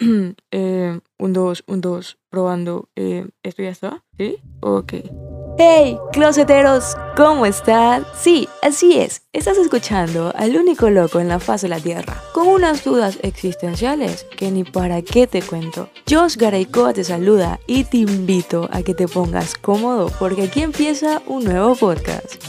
eh, un 2, un 2, probando. Eh, ¿Esto ya está? ¿Sí? Ok. ¡Hey, closeteros! ¿Cómo están? Sí, así es. Estás escuchando al único loco en la faz de la Tierra, con unas dudas existenciales que ni para qué te cuento. Josh Garaycoa te saluda y te invito a que te pongas cómodo porque aquí empieza un nuevo podcast.